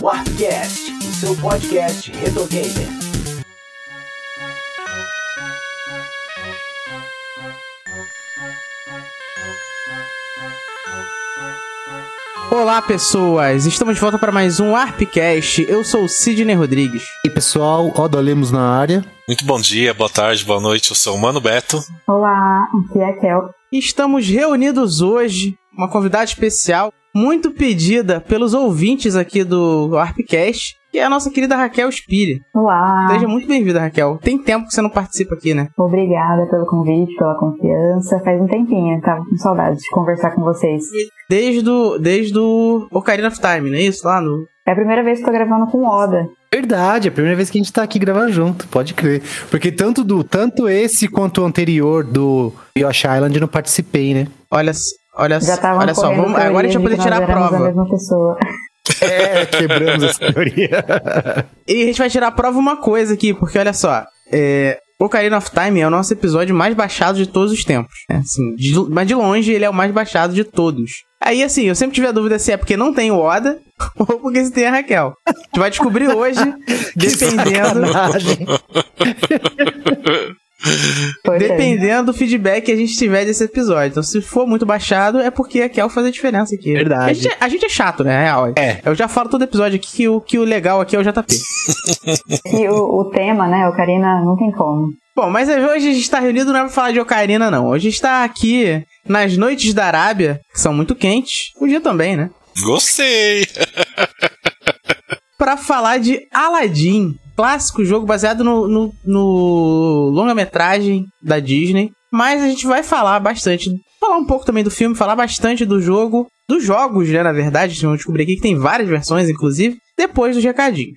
Warpcast, o seu podcast retro gamer. Olá, pessoas! Estamos de volta para mais um Arpcast. Eu sou o Sidney Rodrigues. E pessoal, Oda Lemos na área. Muito bom dia, boa tarde, boa noite. Eu sou o Mano Beto. Olá, aqui é a Kel. Estamos reunidos hoje, uma convidada especial, muito pedida pelos ouvintes aqui do Arpcast, que é a nossa querida Raquel Spire. Olá. Seja muito bem-vinda, Raquel. Tem tempo que você não participa aqui, né? Obrigada pelo convite, pela confiança. Faz um tempinho, tava com saudade de conversar com vocês. Desde o, desde o Ocarina of Time, não é isso? Lá no... É a primeira vez que tô gravando com Oda. Verdade, é a primeira vez que a gente tá aqui gravando junto, pode crer. Porque tanto do tanto esse quanto o anterior do Yoshi Island eu não participei, né? Olha, olha, Já tava olha só, vamos, agora a gente vai poder tirar a a prova. mesma pessoa. É, quebramos essa teoria. E a gente vai tirar a prova uma coisa aqui, porque olha só, é, Ocarina of Time é o nosso episódio mais baixado de todos os tempos. Né? Assim, de- mas de longe ele é o mais baixado de todos. Aí, assim, eu sempre tive a dúvida se é porque não tem o Oda ou porque se tem a Raquel. A gente vai descobrir hoje, dependendo, Pois é. dependendo do feedback que a gente tiver desse episódio. Então, se for muito baixado, é porque a Raquel faz a diferença aqui. Verdade. A gente, é- a gente é chato, né? É real. É. Eu já falo todo episódio aqui que o, que o legal aqui é o JP. E o, o tema, né, Ocarina, não tem como. Bom, mas hoje a gente tá reunido não é pra falar de Ocarina, não. Hoje a gente tá aqui nas noites da Arábia, que são muito quentes. O dia também, né? Gostei! Pra falar de Aladdin. Clássico jogo baseado no, no, no longa-metragem da Disney. Mas a gente vai falar bastante. Falar um pouco também do filme, falar bastante do jogo. Dos jogos, né? Na verdade, vão descobrir aqui que tem várias versões, inclusive. Depois dos recadinhos.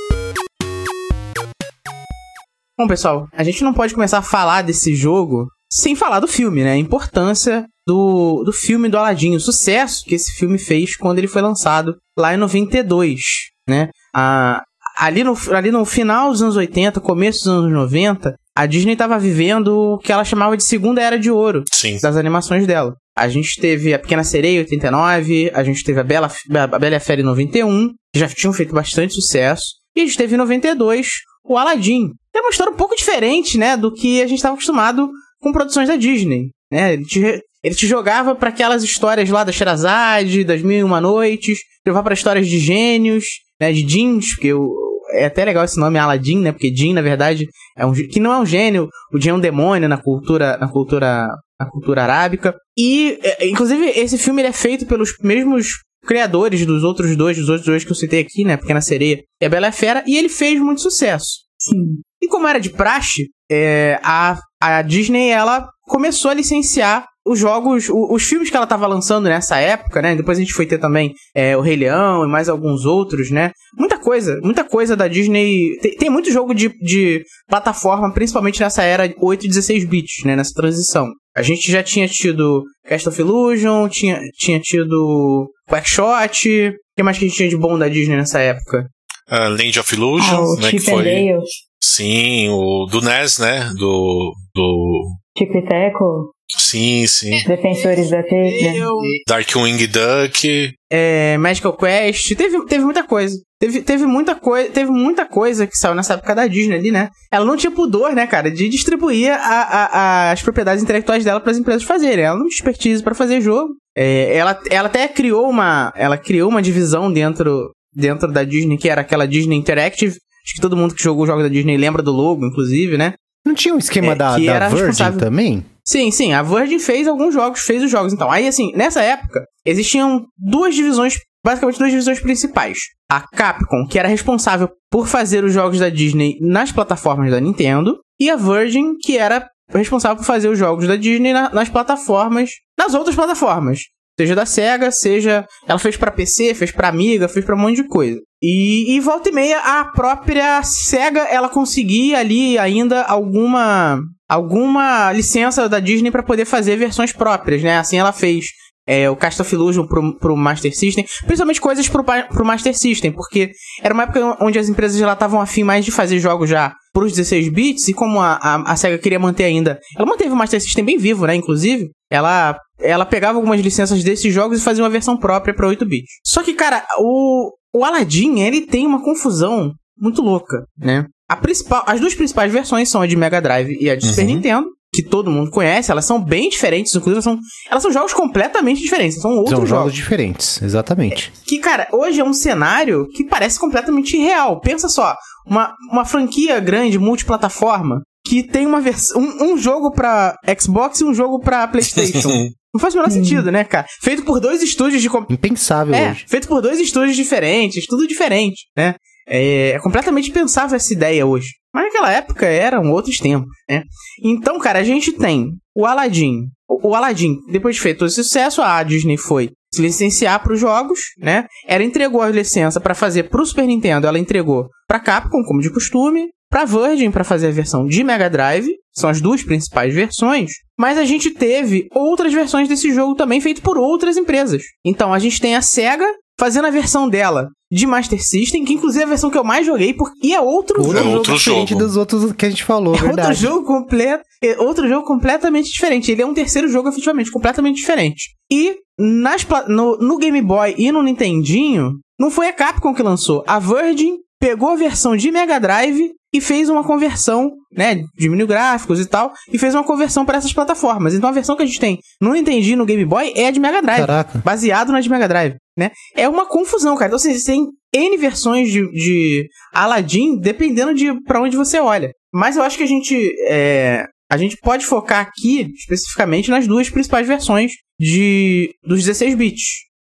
Bom, pessoal, a gente não pode começar a falar desse jogo sem falar do filme, né? A importância do, do filme do Aladdin, o sucesso que esse filme fez quando ele foi lançado lá em 92, né? A, ali, no, ali no final dos anos 80, começo dos anos 90, a Disney estava vivendo o que ela chamava de segunda era de ouro Sim. das animações dela. A gente teve a Pequena Sereia em 89, a gente teve a Bela, a Bela e a Fera em 91, que já tinham feito bastante sucesso. E a gente teve em 92 o Aladdin. É uma história um pouco diferente, né, do que a gente estava acostumado com produções da Disney, né? Ele te, ele te jogava para aquelas histórias lá da Sherazade, das Mil e Uma Noites, levava para histórias de gênios, né, de jeans, porque o, é até legal esse nome Aladdin, né? Porque Jin, na verdade, é um que não é um gênio, o Jin é um demônio na cultura na cultura na cultura arábica. E é, inclusive esse filme é feito pelos mesmos criadores dos outros dois, dos outros dois que eu citei aqui, né? Pequena Sereia e a Bela a Fera, e ele fez muito sucesso. Sim. E como era de praxe, é, a, a Disney ela começou a licenciar os jogos, o- os filmes que ela estava lançando nessa época, né? Depois a gente foi ter também é, o Rei Leão e mais alguns outros, né? Muita coisa, muita coisa da Disney. Tem, tem muito jogo de, de plataforma, principalmente nessa era 8 e 16 bits, né? Nessa transição. A gente já tinha tido Cast of Illusion, tinha, tinha tido Quackshot. O que mais que a gente tinha de bom da Disney nessa época? Ah, Land of Ah, Illusion, o né? Que Chip and foi. Dale, Sim, o do NES, né? Do. do... Chip e Teco, Sim, sim. Defensores da Terra. Darkwing Duck. é, Magical Quest, teve, teve muita coisa. Teve, teve, muita coi teve muita coisa que saiu nessa época da Disney ali, né? Ela não tinha pudor, né, cara, de distribuir a- a- a- as propriedades intelectuais dela para as empresas fazerem. Ela não tinha expertise para fazer jogo. É, ela, ela até criou uma, ela criou uma divisão dentro, dentro da Disney, que era aquela Disney Interactive. Acho que todo mundo que jogou jogos da Disney lembra do logo, inclusive, né? Não tinha um esquema É, da, da era Virgin também? Sim, sim, a Virgin fez alguns jogos, fez os jogos. Então, aí assim, nessa época, existiam duas divisões, basicamente duas divisões principais. A Capcom, que era responsável por fazer os jogos da Disney nas plataformas da Nintendo, e a Virgin, que era responsável por fazer os jogos da Disney na- nas plataformas, nas outras plataformas. Seja da Sega, seja. Ela fez pra PC, fez pra Amiga, fez pra um monte de coisa. E, e volta e meia, a própria SEGA, ela conseguia ali ainda alguma alguma licença da Disney para poder fazer versões próprias, né? Assim ela fez é, o Cast of Illusion pro, pro Master System, principalmente coisas pro, pro Master System, porque era uma época onde as empresas já estavam afim mais de fazer jogos já pros 16 bits, e como a, a, a SEGA queria manter ainda. Ela manteve o Master System bem vivo, né? Inclusive, ela, ela pegava algumas licenças desses jogos e fazia uma versão própria pra 8 bits. Só que, cara, o, o Aladdin, ele tem uma confusão muito louca, né? A principal, as duas principais versões são a de Mega Drive e a de Super Nintendo, que todo mundo conhece. Elas são bem diferentes, inclusive são, elas são jogos completamente diferentes. São outros São jogos. jogos diferentes, exatamente. Que, cara, hoje é um cenário que parece completamente irreal. Pensa só, uma, uma franquia grande, multiplataforma, que tem uma versão. Um, um jogo pra Xbox e um jogo pra PlayStation. Não faz o menor sentido, né, cara? Feito por dois estúdios de. Impensável É, hoje. feito por dois estúdios diferentes, tudo diferente, né? É, é completamente pensável essa ideia hoje. Mas naquela época eram outros tempos, né? Então, cara, a gente tem o Aladdin. O, o Aladdin, depois de feito todo esse sucesso, a Disney foi se licenciar para os jogos, né? Ela entregou a licença para fazer pro Super Nintendo, ela entregou pra Capcom, como de costume, pra Virgin para fazer a versão de Mega Drive, são as duas principais versões, mas a gente teve outras versões desse jogo também feito por outras empresas. Então a gente tem a Sega fazendo a versão dela de Master System, que inclusive é a versão que eu mais joguei, porque é outro Outro jogo. outro diferente jogo. dos outros que a gente falou, É outro verdade. jogo completo, é outro jogo completamente diferente. Ele é um terceiro jogo efetivamente completamente diferente. E nas no, no Game Boy e no Nintendinho, não foi a Capcom que lançou. A Virgin pegou a versão de Mega Drive e fez uma conversão, né, diminuiu gráficos e tal, e fez uma conversão para essas plataformas. Então a versão que a gente tem no Nintendinho e no Game Boy é a de Mega Drive Caraca. baseado na de Mega Drive, né? É uma confusão, cara. Então, assim, você tem N versões de, de Aladdin, dependendo de pra onde você olha. Mas eu acho que a gente, é, a gente pode focar aqui, especificamente, nas duas principais versões de, dos 16 bits,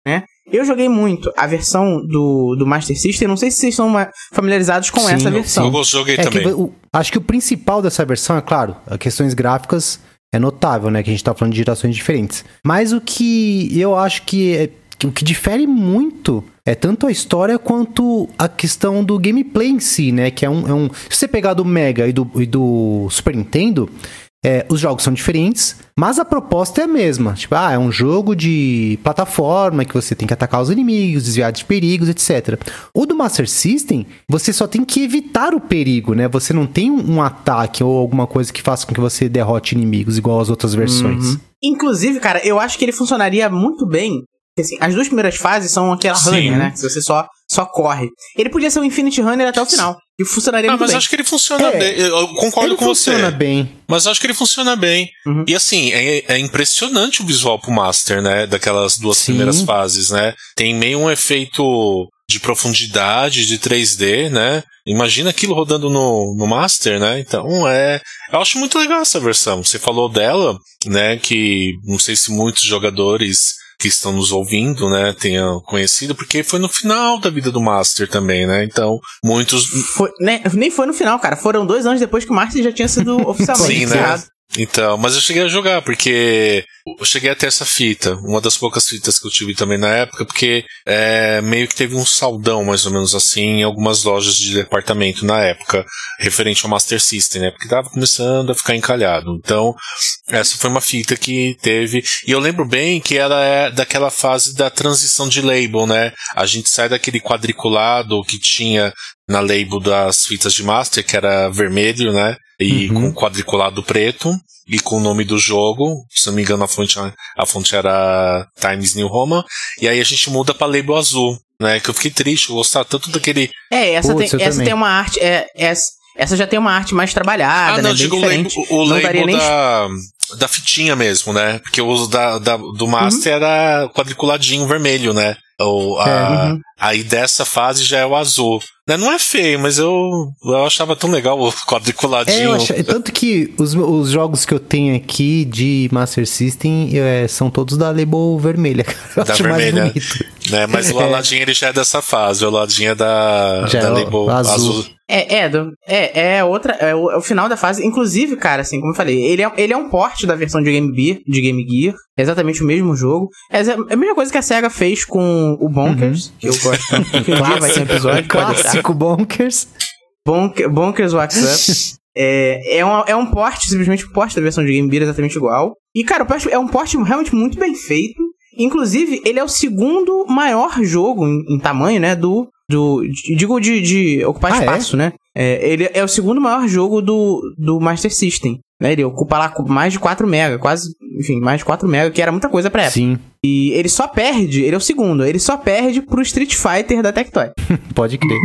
né? Eu joguei muito a versão do, do Master System, não sei se vocês estão familiarizados com Sim, essa versão. Eu joguei É que também. o- acho que o principal dessa versão, é claro, as questões gráficas é notável, né? Que a gente tá falando de gerações diferentes. Mas o que eu acho que, é, que o que difere muito é tanto a história quanto a questão do gameplay em si, né? Que é um. é um- se você pegar do Mega e do, e do Super Nintendo. É, os jogos são diferentes, mas a proposta é a mesma. Tipo, ah, é um jogo de plataforma que você tem que atacar os inimigos, desviar de perigos, etc. O do Master System, você só tem que evitar o perigo, né? Você não tem um, ataque ou alguma coisa que faça com que você derrote inimigos, igual as outras versões. Uhum. Inclusive, cara, eu acho que ele funcionaria muito bem. porque, Assim, as duas primeiras fases são aquela Sim. runner, né? Que você só, só corre. Ele podia ser um Infinite Runner até o final. E funcionaria Ah, muito mas bem. acho que ele funciona É. bem. Eu concordo Ele com você. funciona bem. Mas acho que ele funciona bem. Uhum. E assim, é, é impressionante o visual pro Master, né? Daquelas duas Sim. primeiras fases, né? Tem meio um efeito de profundidade, de 3D, né? Imagina aquilo rodando no, no Master, né? Então é. Eu acho muito legal essa versão. Você falou dela, né? Que não sei se muitos jogadores que estão nos ouvindo, né, tenham conhecido, porque foi no final da vida do Master também, né? Então, muitos Foi, né, nem foi no final, cara. Foram dois anos depois que o Master já tinha sido oficialmente Sim, né? Então, mas eu cheguei a jogar, porque eu cheguei a ter essa fita, uma das poucas fitas que eu tive também na época, porque é, meio que teve um saldão, mais ou menos assim, em algumas lojas de departamento na época, referente ao Master System, né? Porque tava começando a ficar encalhado. Então, essa foi uma fita que teve. E eu lembro bem que ela é daquela fase da transição de label, né? A gente sai daquele quadriculado que tinha na label das fitas de Master, que era vermelho, né? E Uhum. com quadriculado preto e com o nome do jogo. Se não me engano, a fonte, a fonte era Times New Roman. E aí a gente muda pra label azul, né? Que eu fiquei triste, eu gostava tanto daquele. É, essa, Putz, tem, essa também. tem uma arte. É, essa, essa já tem uma arte mais trabalhada, ah, né? não, Bem digo o label, diferente. o não daria label nem da, fitinha mesmo, né? Porque o uso da, da- do Master era quadriculadinho vermelho, né? O, a, uhum. Aí dessa fase já é o azul. Né, Não é feio, mas eu, eu achava tão legal o É, quadriculadinho. eu acho, tanto que os, os jogos que eu tenho aqui de Master System é, são todos da label vermelha. Eu Da vermelha. né? Mas o É. Aladdin ele já é dessa fase, o Aladdin é da, Já da é label azul. azul. É, é, é, é outra. É o, é o final da fase. Inclusive, cara, assim, como eu falei, ele é, ele é um porte da versão de Game Gear, de Game Gear. É exatamente o mesmo jogo. É é a mesma coisa que a SEGA fez com o Bonkers, que eu gosto tanto. Dia vai ter episódio. Clássico Bonkers. Bonk, Bonkers Wax Up. É, é, um, é um porte, simplesmente um porte da versão de Game Gear exatamente igual. E, cara, é um porte realmente muito bem feito. Inclusive, ele é o segundo maior jogo em, em tamanho, né? Do. do digo de, de ocupar Ah, é? espaço, né? É, ele é o segundo maior jogo do, do Master System. Né? Ele ocupa lá mais de 4 mega, quase, enfim, mais de 4 mega, que era muita coisa pra época. Sim, E ele só perde, ele é o segundo, ele só perde pro Street Fighter da Tectoy. pode crer.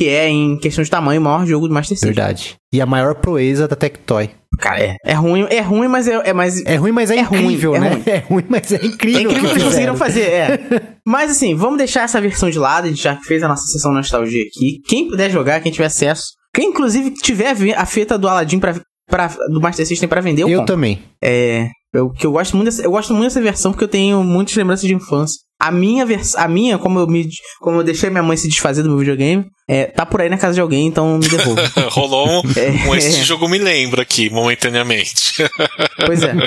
Que é, em questão de tamanho, o maior jogo do Master System. Verdade. E a maior proeza da Tectoy. Cara, é. É ruim, é ruim, mas é, é mais. É ruim, mas é, É ruim, incrível, é né? ruim. É ruim, mas é incrível. É incrível o que eles conseguiram fazer, é. Mas assim, vamos deixar essa versão de lado, a gente já fez a nossa sessão nostalgia aqui. Quem puder jogar, quem tiver acesso, quem inclusive tiver a fita do Aladdin pra, pra, do Master System pra vender, eu, Eu compro. também. É. Eu, que eu gosto muito dessa, eu gosto muito dessa versão porque eu tenho muitas lembranças de infância. A minha versão, a minha, como eu me como eu deixei minha mãe se desfazer do meu videogame, é, tá por aí na casa de alguém, então me devolva. Rolou um, É. um Esse jogo me lembra aqui, momentaneamente. Pois é.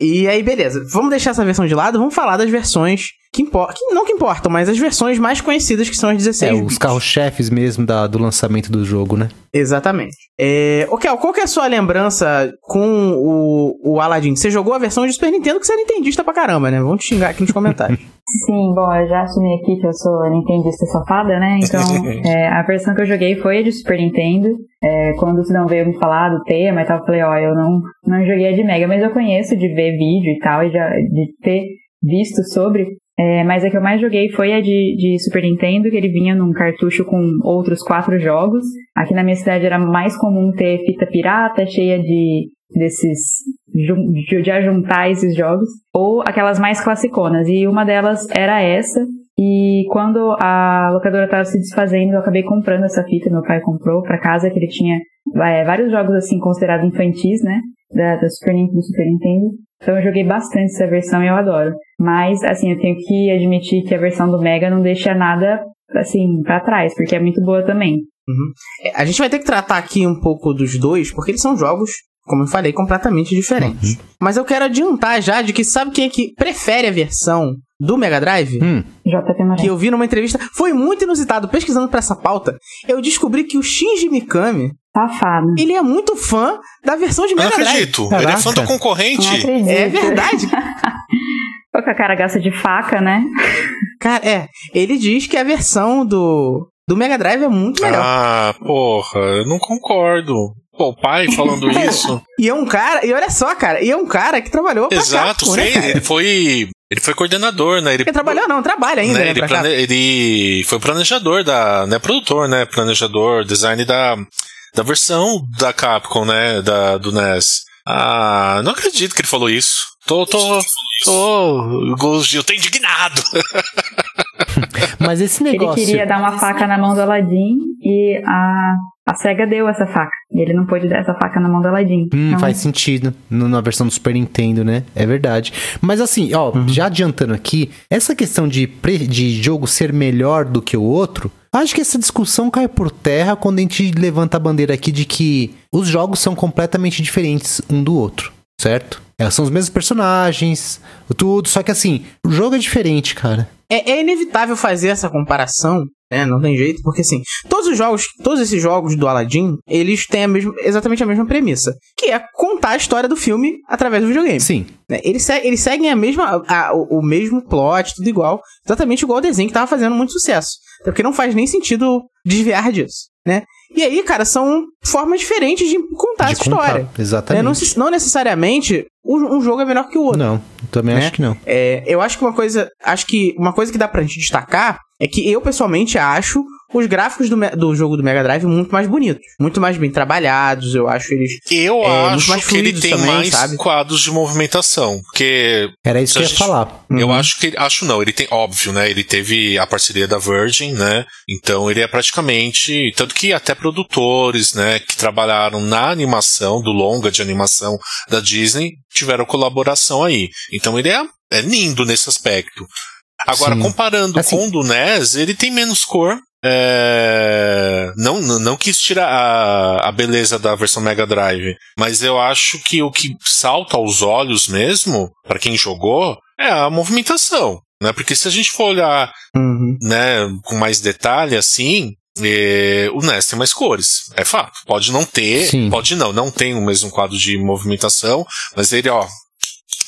E aí, beleza. Vamos deixar essa versão de lado, vamos falar das versões que importam. Não que importam, mas as versões mais conhecidas, que são as 16 É, bits. os carros-chefes mesmo da- do lançamento do jogo, né? Exatamente. É... Ô, Kel, qual que é a sua lembrança com o, o Aladdin? Você jogou a versão de Super Nintendo que você é nintendista pra caramba, né? Vamos te xingar aqui nos comentários. Sim, bom, eu já assumi aqui que eu sou nintendista safada, né? Então, é, a versão que eu joguei foi a de Super Nintendo. É, quando o Sidão veio me falar do tema e tal, eu falei, ó, eu não, não joguei a de Mega, mas eu conheço de ver vídeo e tal, e já, de ter visto sobre. É, mas a que eu mais joguei foi a de, de Super Nintendo, que ele vinha num cartucho com outros quatro jogos. Aqui na minha cidade era mais comum ter fita pirata, cheia de desses de, de ajuntar esses jogos ou aquelas mais classiconas. E uma delas era essa. E quando a locadora estava se desfazendo eu acabei comprando essa fita meu pai comprou para casa que ele tinha é, vários jogos assim considerados infantis né da, da Super, do Super Nintendo então eu joguei bastante essa versão e eu adoro mas assim eu tenho que admitir que a versão do Mega não deixa nada assim para trás porque é muito boa também É, A gente vai ter que tratar aqui um pouco dos dois, porque eles são jogos, como eu falei, completamente diferentes. Mas eu quero adiantar já de que sabe quem é que prefere a versão do Mega Drive? Hum, que eu vi numa entrevista, foi muito inusitado. Pesquisando pra essa pauta, eu descobri que o Shinji Mikami, safado ele é muito fã da versão de Eu não Mega Drive. acredito. Ele é fã do Caraca. concorrente. não É verdade. Pô, que a cara gasta de faca, né? Cara, é. Ele diz que a versão do, do Mega Drive é muito melhor. Ah, porra, eu não concordo. Pô, o pai falando isso. E é um cara, e olha só, cara, e é um cara que trabalhou pra Exato, Capcom, né, foi, cara? ele foi. Ele foi coordenador, né? Ele, Ele trabalhou, não, trabalha ainda, né, né, ele, plane- ele foi planejador da. Né, produtor, né? Planejador, design da, da versão da Capcom, né? Da, do NES. Ah, não acredito que ele falou isso. Tô, tô, tô. Gil, tô indignado. mas esse Ele negócio. queria dar uma faca na mão do Aladdin e a, a SEGA deu essa faca. E ele não pôde dar essa faca na mão do Aladdin. Hum, Então, faz sentido no- na versão do Super Nintendo, né? É verdade. Mas assim, ó, já adiantando aqui, essa questão de, pre- de jogo ser melhor do que o outro, acho que essa discussão cai por terra quando a gente levanta a bandeira aqui de que os jogos são completamente diferentes um do outro, certo? É, são os mesmos personagens, tudo, só que assim, o jogo é diferente, cara. É, é inevitável fazer essa comparação, né? Não tem jeito, porque assim, todos os jogos, todos esses jogos do Aladdin, eles têm a mesma, exatamente a mesma premissa, que é contar a história do filme através do videogame. Sim, né? Eles, eles seguem a mesma, a- o, o mesmo plot, tudo igual, exatamente igual ao desenho que tava fazendo muito sucesso. Até Porque não faz nem sentido desviar disso, né? E aí, cara, são formas diferentes de contar de essa contar, história. né? Exatamente. Não, se- não necessariamente um, jogo é melhor que o outro. Não, também né? acho que não. É, eu acho que uma coisa. Acho que uma coisa que dá pra gente destacar é que eu, pessoalmente, acho os gráficos do, do jogo do Mega Drive muito mais bonitos. Muito mais bem trabalhados. Eu acho eles. Eu É, muito acho mais que ele tem também, mais sabe? quadros de movimentação. Porque Era isso que eu ia gente- falar. Eu Uhum. acho que ele, acho não, ele tem óbvio, né? Ele teve a parceria da Virgin, né? Então ele é praticamente, tanto que até produtores, né, que trabalharam na animação do longa de animação da Disney tiveram colaboração aí. Então ele é, é lindo nesse aspecto. Agora Sim. comparando Assim- com o do NES, ele tem menos cor. É, não, não, quis tirar a, a beleza da versão Mega Drive, mas eu acho que o que salta aos olhos mesmo, para quem jogou, é a movimentação. Né? Porque se a gente for olhar Uhum. né, com mais detalhe assim, é, o NES tem mais cores, é fato. Pode não ter, Sim. pode não, não tem o mesmo quadro de movimentação, mas ele, ó,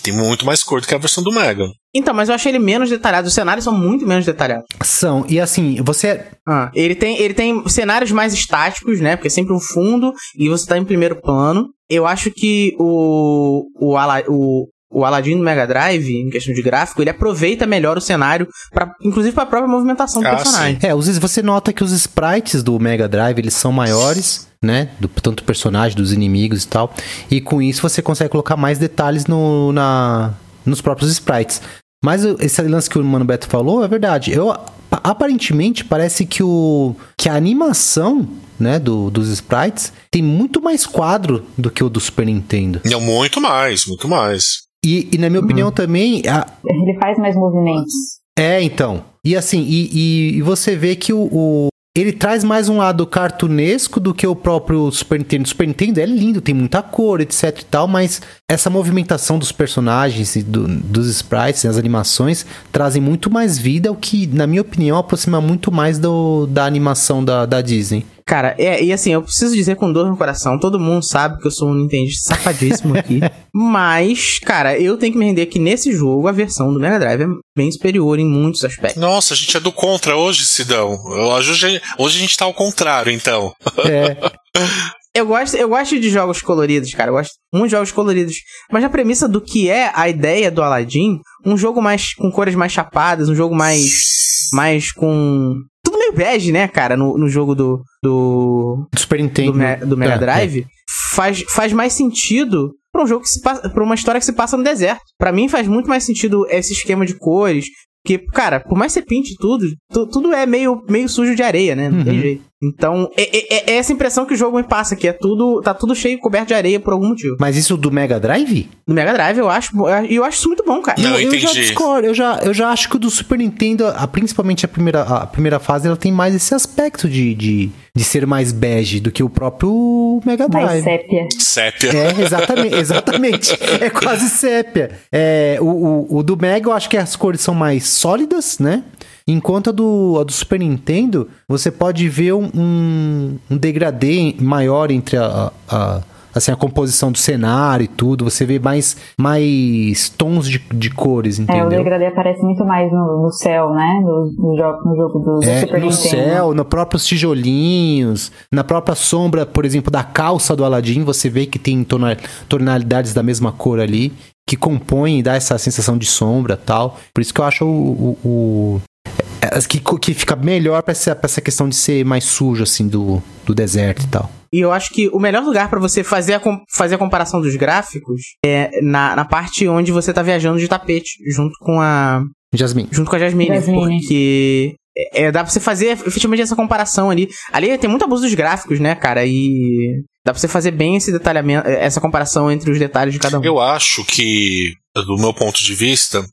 tem muito mais cor do que a versão do Mega. Então, mas eu achei ele menos detalhado. Os cenários são muito menos detalhados. São, e assim, você. Ah, ele tem, ele tem cenários mais estáticos, né? Porque é sempre um fundo e você tá em primeiro plano. Eu acho que o o, Ala, o, o Aladdin do Mega Drive, em questão de gráfico, ele aproveita melhor o cenário, pra, inclusive para a própria movimentação do Ah, personagem. É, os- você nota que os sprites do Mega Drive eles são maiores, né? Do, tanto do personagem, dos inimigos e tal. E com isso você consegue colocar mais detalhes no, na, nos próprios sprites. Mas o- esse lance que o Mano Beto falou é verdade. Eu, pa- aparentemente parece que, o, que a animação né, do, dos sprites tem muito mais quadro do que o do Super Nintendo. Não, muito mais, muito mais. E, e na minha opinião também, a- Ele faz mais movimentos. É, então. E assim, e, e- e você vê que o, o- Ele traz mais um lado cartunesco do que o próprio Super Nintendo. O Super Nintendo é lindo, tem muita cor, etc e tal, mas essa movimentação dos personagens e do- dos sprites, as animações, trazem muito mais vida, o que, na minha opinião, aproxima muito mais do, da animação da, da Disney. Cara, é, e assim, eu preciso dizer com dor no coração, todo mundo sabe que eu sou um Nintendista safadíssimo aqui. mas, cara, eu tenho que me render que nesse jogo a versão do Mega Drive é bem superior em muitos aspectos. Nossa, a gente é do contra hoje, Sidão. Hoje, hoje a gente tá ao contrário, então. É, Eu gosto, eu gosto de jogos coloridos, cara. Eu gosto muito de jogos coloridos. Mas a premissa do que é a ideia do Aladdin, um jogo mais com cores mais chapadas, um jogo mais. mais com. Tudo meio bege, né, cara, no, no jogo do. do. do Super do, Nintendo. Me- do Mega É, Drive, Faz, faz mais sentido pra um jogo que se passa. pra uma história que se passa no deserto. Pra mim faz muito mais sentido esse esquema de cores. Porque, cara, por mais que você pinte tudo, tu- tudo é meio, meio sujo de areia, né? Não tem Uhum. jeito. Então, é, é- é essa impressão que o jogo me passa, que é tudo. tá tudo cheio, coberto de areia por algum motivo. Mas isso do Mega Drive? No Mega Drive, eu acho. E eu acho isso muito bom, cara. Não, eu, eu já entendi. discordo, eu já, eu já acho que o do Super Nintendo, a- principalmente a primeira, a primeira fase, ela tem mais esse aspecto de, de, de ser mais bege do que o próprio Mega Mais Drive. sépia. Sépia. É, exatamente, exatamente. É quase sépia. É, o, o, o do Mega eu acho que as cores são mais sólidas, né? Enquanto a do, a do Super Nintendo, você pode ver um, um, degradê maior entre a, a- assim, a composição do cenário e tudo. Você vê mais, mais tons de, de cores, É, o entendeu? degradê aparece muito mais no, no céu, né? No, no jogo, no jogo do, É, Super no Nintendo. céu, nos próprios tijolinhos, na própria sombra, por exemplo, da calça do Aladdin, você vê que tem tona- tonalidades da mesma cor ali, que compõem e dá essa sensação de sombra tal. Por isso que eu acho o. o- é, que, que fica melhor pra essa, pra essa questão de ser mais sujo, assim, do, do deserto e tal. E eu acho que o melhor lugar pra você fazer a, fazer a comparação dos gráficos é na, na parte onde você tá viajando de tapete, junto com a. Jasmine. junto com a Jasmine. Jasmine. Porque é, é, dá pra você fazer efetivamente essa comparação ali. Ali tem muito abuso dos gráficos, né, cara? E dá pra você fazer bem esse detalhamento, essa comparação entre os detalhes de cada um. Eu acho que, do meu ponto de vista,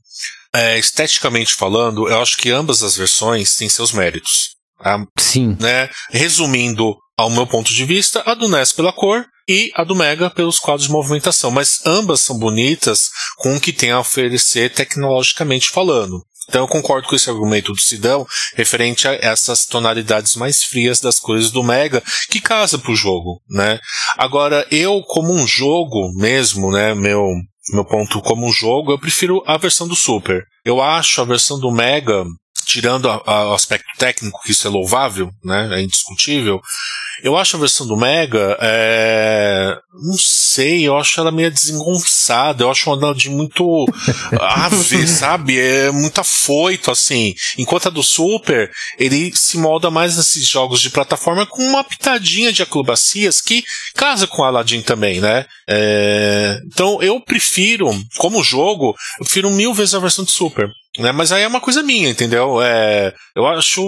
é, esteticamente falando, eu acho que ambas as versões têm seus méritos. tá? Sim. né? Resumindo, ao meu ponto de vista, a do NES pela cor e a do Mega pelos quadros de movimentação. Mas ambas são bonitas com o que tem a oferecer tecnologicamente falando. Então eu concordo com esse argumento do Sidão referente a essas tonalidades mais frias das cores do Mega que casa pro jogo, né? Agora eu como um jogo mesmo, né, meu meu ponto como jogo, eu prefiro a versão do Super. Eu acho a versão do Mega tirando a- a- o aspecto técnico, que isso é louvável, né? É indiscutível. Eu acho a versão do Mega, é... não sei, eu acho ela meio desengonçada, eu acho ela de muito ave, sabe? É muito afoito, assim. Enquanto a do Super, ele se molda mais nesses jogos de plataforma com uma pitadinha de acrobacias que casa com Aladdin também, né? É, Então eu prefiro, como jogo, eu prefiro mil vezes a versão de Super. Né? Mas aí é uma coisa minha, entendeu? É, eu acho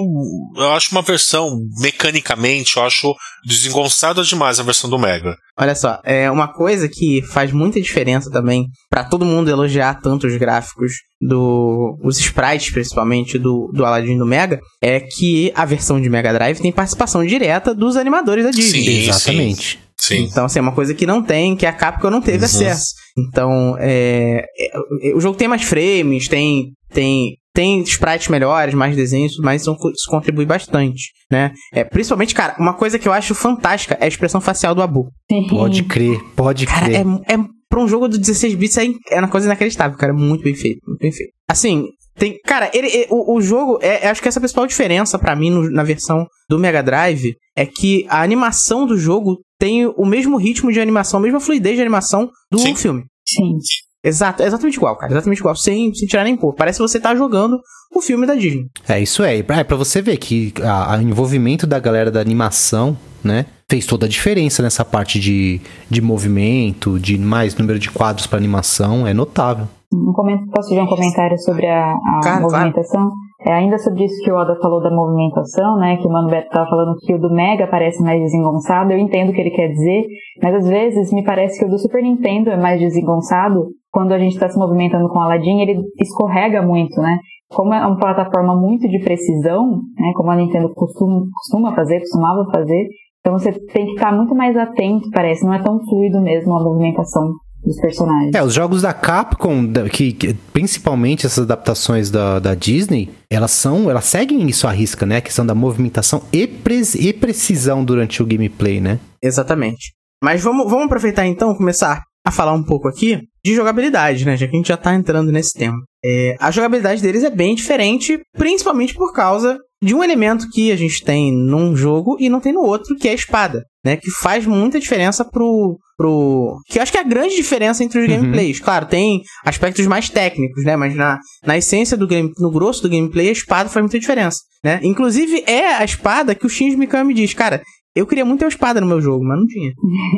eu acho uma versão, mecanicamente, eu acho desengonçada demais a versão do Mega. Olha só, é uma coisa que faz muita diferença também para todo mundo elogiar tanto os gráficos do os sprites principalmente do do Aladdin do Mega é que a versão de Mega Drive tem participação direta dos animadores da Disney. Sim, Exatamente. Sim. Então, assim, é uma coisa que não tem, que a Capcom não teve Uhum. acesso. Então, é, é, o jogo tem mais frames, tem, tem, tem sprites melhores, mais desenhos, mas isso, isso contribui bastante, né? É, principalmente, cara, uma coisa que eu acho fantástica é a expressão facial do Abu. Pode crer, pode Cara, crer. é, é pra um jogo do 16 bits é, é uma coisa inacreditável, cara. Muito bem feito, muito bem feito. Assim, tem. Cara, ele, ele- o, o jogo. É, acho que essa é a principal diferença pra mim no- na versão do Mega Drive é que a animação do jogo tem o mesmo ritmo de animação, a mesma fluidez de animação do Sim. filme. Sim. Exato, é exatamente igual, cara. Exatamente igual, sem, sem tirar nem pôr. Parece que você tá jogando o filme da Disney. É, isso é. É pra você ver que o envolvimento da galera da animação, né? Fez toda a diferença nessa parte de, de movimento, de mais número de quadros pra animação. É notável. Um coment- Posso fazer um comentário sobre a, a Claro, movimentação? É, ainda sobre isso que o Oda falou da movimentação, né? Que o Mano Beto tava falando que o do Mega parece mais desengonçado. Eu entendo o que ele quer dizer, mas às vezes me parece que o do Super Nintendo é mais desengonçado. Quando a gente está se movimentando com o Aladdin, ele escorrega muito, né? Como é uma plataforma muito de precisão, né? Como a Nintendo costuma, costuma fazer, costumava fazer. Então você tem que estar muito mais atento, parece. Não é tão fluido mesmo a movimentação dos personagens. É, os jogos da Capcom, que, que- principalmente essas adaptações da, da Disney, elas são, elas seguem isso à risca, né? A questão da movimentação e, pres- e precisão durante o gameplay, né? Exatamente. Mas vamos, vamos aproveitar então, começar a falar um pouco aqui de jogabilidade, né? Já que a gente já tá entrando nesse tema. É, a jogabilidade deles é bem diferente, principalmente por causa de um elemento que a gente tem num jogo e não tem no outro, que é a espada, né? Que faz muita diferença pro. pro que eu acho que é a grande diferença entre os Uhum. gameplays. Claro, tem aspectos mais técnicos, né? Mas na, na essência do game, no grosso do gameplay, a espada faz muita diferença, né? Inclusive, é a espada que o Shinji Mikami diz, cara. Eu queria muito ter uma espada no meu jogo, mas não tinha.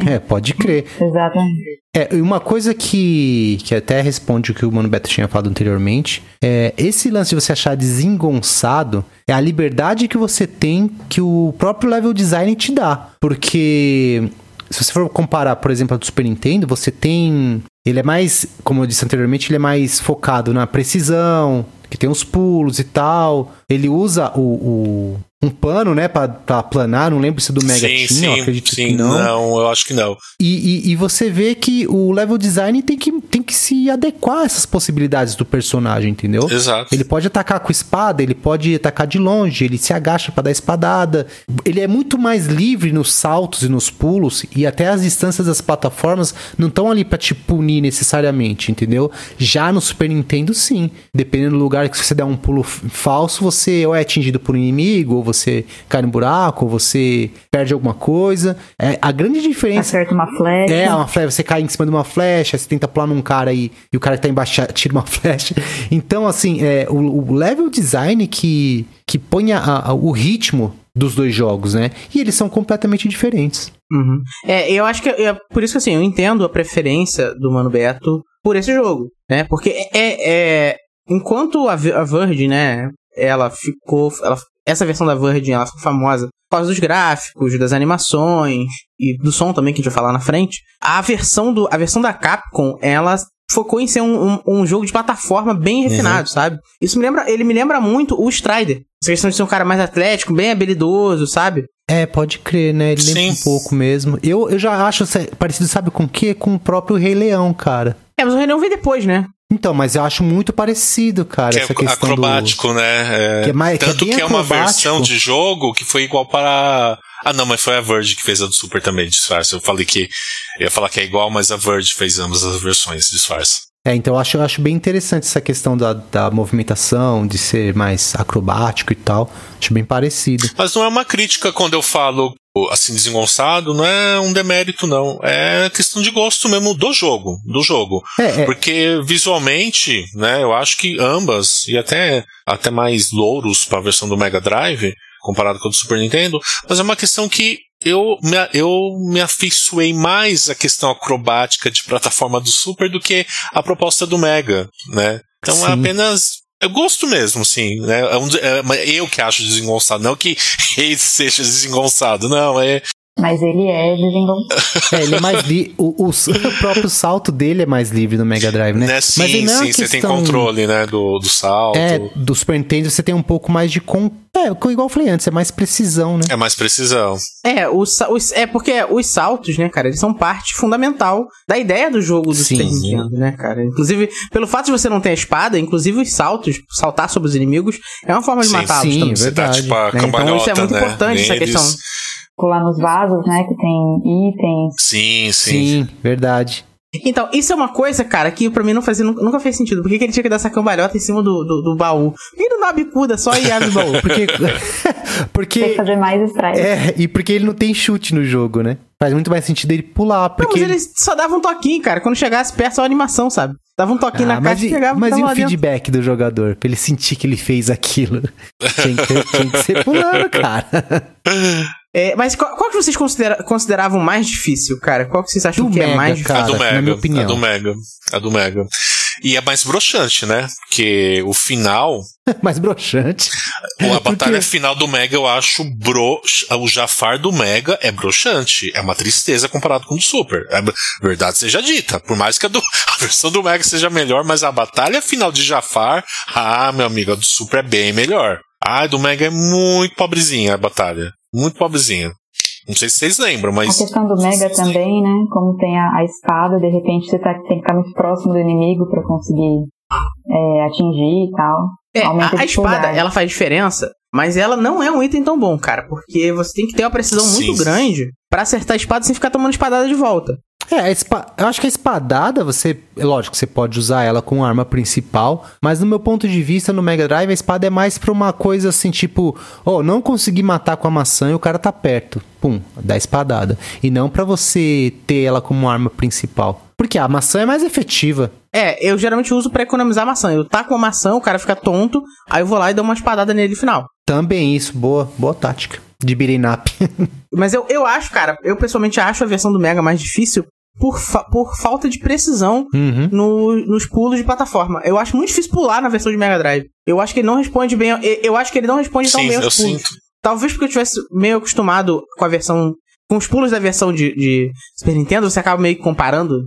É, pode crer. Exatamente. É, e uma coisa que, que até responde o que o Mano Beto tinha falado anteriormente, é esse lance de você achar desengonçado é a liberdade que você tem que o próprio level design te dá. Porque se você for comparar, por exemplo, a do Super Nintendo, você tem. Ele é mais, como eu disse anteriormente, ele é mais focado na precisão, que tem os pulos e tal. Ele usa o, o- um pano, né, pra, pra planar. Não lembro se do Mega sim, tinha, sim, acredito sim, que não, eu acho que não. e, e- e você vê que o level design tem que, tem que se adequar a essas possibilidades do personagem, entendeu? Exato. Ele pode atacar com espada, ele pode atacar de longe, ele se agacha pra dar espadada. Ele é muito mais livre nos saltos e nos pulos, e até as distâncias das plataformas não estão ali pra te punir necessariamente, entendeu? Já no Super Nintendo, sim. Dependendo do lugar que você der um pulo falso, você ou é atingido por um inimigo, ou você cai no buraco, ou você perde alguma coisa. É, a grande diferença. Acerta uma flecha. É, uma flecha, você cai em cima de uma flecha, você tenta pular num cara aí e o cara que tá embaixo tira uma flecha. Então, assim, é, o, o level design que, que põe a- a- o ritmo dos dois jogos, né? E eles são completamente diferentes. Uhum. É, eu acho que é por isso que assim, eu entendo a preferência do Mano Beto por esse jogo, né? Porque é, é- enquanto a, a Virgin, né, ela ficou, ela, essa versão da Virgin, ela ficou famosa por causa dos gráficos, das animações e do som também que a gente vai falar na frente. A versão do, a versão da Capcom, ela focou em ser um, um, um jogo de plataforma bem refinado, sabe? Isso me lembra, ele me lembra muito o Strider. Essa questão de ser um cara mais atlético, bem habilidoso, sabe? É, pode crer, né? Ele lembra Sim. um pouco mesmo. Eu, eu já acho parecido, sabe com o quê? Com o próprio Rei Leão, cara. É, mas o Renan veio depois, né? Então, mas eu acho muito parecido, cara, Que é essa questão acrobático, né? É, Que é mais- que é tanto que é, uma versão de jogo que foi igual para. Ah, não, mas foi a Verge que fez a do Super também, disfarce. Eu falei que. Eu ia falar que é igual, mas a Verge fez ambas as versões, disfarce. É, então eu acho, eu acho bem interessante essa questão da, da movimentação, de ser mais acrobático e tal. Acho bem parecido. Mas não é uma crítica quando eu falo assim, desengonçado, não é um demérito, não. É questão de gosto mesmo do jogo. Do jogo. É, é, Porque visualmente, né, eu acho que ambas, e até, até mais louros para a versão do Mega Drive, comparado com a do Super Nintendo, mas é uma questão que eu me, eu me afeiçoei mais à questão acrobática de plataforma do Super do que a proposta do Mega, né? Então é Sim. apenas É gosto mesmo, sim. Né? É um, é, eu que acho desengonçado, não que ele seja desengonçado, não. É, mas ele é desengonçado. É, ele é mais livre. O, o, o, próprio salto dele é mais livre no Mega Drive, né? né? Sim, Mas sim, não é uma você tem questão- controle, né, do, do salto. É, É, do Super Nintendo você tem um pouco mais de. Con... É, igual eu falei antes, é mais precisão, né? mais precisão. É, os, os- é porque os saltos, né, cara, eles são parte fundamental da ideia do jogo do Sim. Super Nintendo, né, cara? Inclusive, pelo fato de você não ter a espada, inclusive os saltos, saltar sobre os inimigos, é uma forma de Sim, matá-los sim, também. Você Verdade, tipo a né? Então isso é muito né? importante, essa questão. Pular nos vasos, né? Que tem itens. Sim, sim. Sim, verdade. Então, isso é uma coisa, cara, que pra mim não fazia, nunca fez sentido. Por que, que ele tinha que dar essa cambalhota em cima do, do, do baú? Por que não dá uma bicuda só e abre o baú? Porque. Porque. que fazer mais strike. É, e porque ele não tem chute no jogo, né? Faz muito mais sentido ele pular, Não, porque. mas ele só dava um toquinho, cara. Quando chegasse perto, só a animação, sabe? Dava um toquinho Ah, na caixa e e, chegava mas e o dentro. feedback do jogador? Pra ele sentir que ele fez aquilo. tinha, que, tinha que ser pulando, cara. É, mas qual, qual que vocês considera- consideravam mais difícil, cara? Qual que vocês acham Do que é Mega, mais difícil? cara. a do na Mega. minha opinião. A do Mega. A do Mega. E é mais broxante, né? Porque o final, Mais broxante. a batalha final do Mega, eu acho bro... o Jafar do Mega é broxante. É uma tristeza comparado com o do Super. É verdade seja dita. Por mais que a, do- a versão do Mega seja melhor, mas a batalha final de Jafar, ah, meu amigo, a do Super é bem melhor. Ah, a do Mega é muito pobrezinha a batalha. Muito pobrezinha. Não sei se vocês lembram, A mas. questão do Mega também, né? Como tem a, a espada, de repente você tá, tem que estar muito próximo do inimigo pra conseguir é, atingir e tal. É, a, a espada, ela faz diferença, mas ela não é um item tão bom, cara. Porque você tem que ter uma precisão Sim. muito grande pra acertar a espada sem ficar tomando espadada de volta. É, a espa- eu acho que a espadada, você. É lógico, você pode usar ela com arma principal, mas no meu ponto de vista, no Mega Drive, a espada é mais pra uma coisa assim, tipo, oh, não consegui matar com a maçã e o cara tá perto. Pum, dá espadada. E não pra você ter ela como arma principal. Porque a maçã é mais efetiva. É, eu geralmente uso pra economizar maçã. Eu taco uma maçã, o cara fica tonto, aí eu vou lá e dou uma espadada nele no final. Também isso, boa, boa tática. De beating up. Mas eu, eu acho, cara, eu pessoalmente acho a versão do Mega mais difícil por, fa- por falta de precisão uhum. no- nos pulos de plataforma. Eu acho muito difícil pular na versão de Mega Drive. Eu acho que ele não responde bem. Eu, eu acho que ele não responde tão Sim, bem aos pulos. sinto. Talvez porque eu tivesse meio acostumado com a versão. Com os pulos da versão de, de Super Nintendo, você acaba meio que comparando.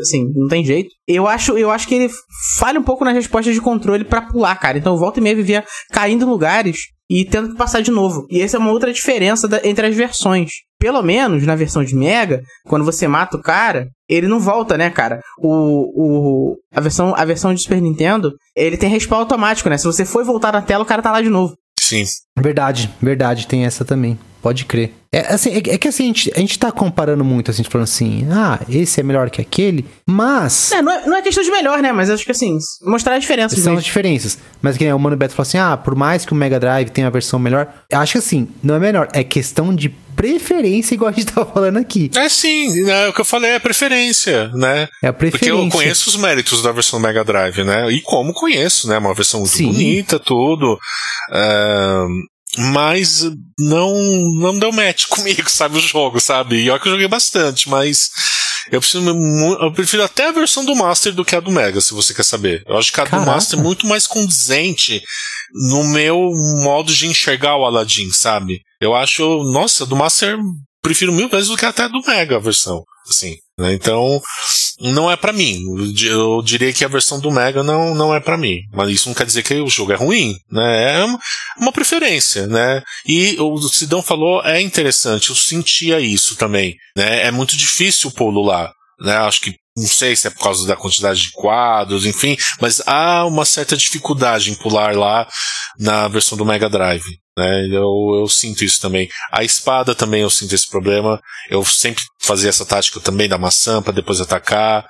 Assim, não tem jeito. Eu acho, eu acho que ele falha um pouco nas respostas de controle pra pular, cara. Então volta e meia vivia caindo em lugares e tendo que passar de novo. E essa é uma outra diferença da- entre as versões. Pelo menos na versão de Mega, quando você mata o cara, ele não volta, né, cara? O, o, a, versão, a versão de Super Nintendo, ele tem respawn automático, né? Se você for voltar na tela, o cara tá lá de novo. Sim. Verdade, verdade, tem essa também. Pode crer. É, assim, é, é que assim, a gente, a gente tá comparando muito, assim, falando assim, ah, esse é melhor que aquele, mas. É, não, é, não é questão de melhor, né? Mas acho que assim, mostrar a diferença. São mesmo. as diferenças. Mas que nem o Mano Beto falou assim: ah, por mais que o Mega Drive tenha a versão melhor, eu acho que assim, não é melhor, é questão de preferência, igual a gente tava falando aqui. É sim, né, o que eu falei é preferência, né? É a Porque preferência. eu conheço os méritos da versão Mega Drive, né? E como conheço, né? Uma versão muito Sim. bonita, tudo. Ahn, mas não, não deu match comigo, sabe? O jogo, sabe? E olha que eu joguei bastante, mas eu, preciso, mu- eu prefiro até a versão do Master do que a do Mega, se você quer saber. Eu acho que a do Caraca. Master é muito mais condizente no meu modo de enxergar o Aladdin, sabe? Eu acho, nossa, a do Master prefiro mil vezes do que até a do Mega a versão, assim. né? Então, não é pra mim. Eu di- Eu diria que a versão do Mega não, não é pra mim. Mas isso não quer dizer que o jogo é ruim, né? É uma, uma preferência, né? E o Sidão falou, é interessante, eu sentia isso também, né? É muito difícil o pulo lá, né? Acho que não sei se é por causa da quantidade de quadros, enfim, mas há uma certa dificuldade em pular lá na versão do Mega Drive. Né? Eu, eu sinto isso também. A espada também eu sinto esse problema. Eu sempre fazia essa tática também da maçã para depois atacar.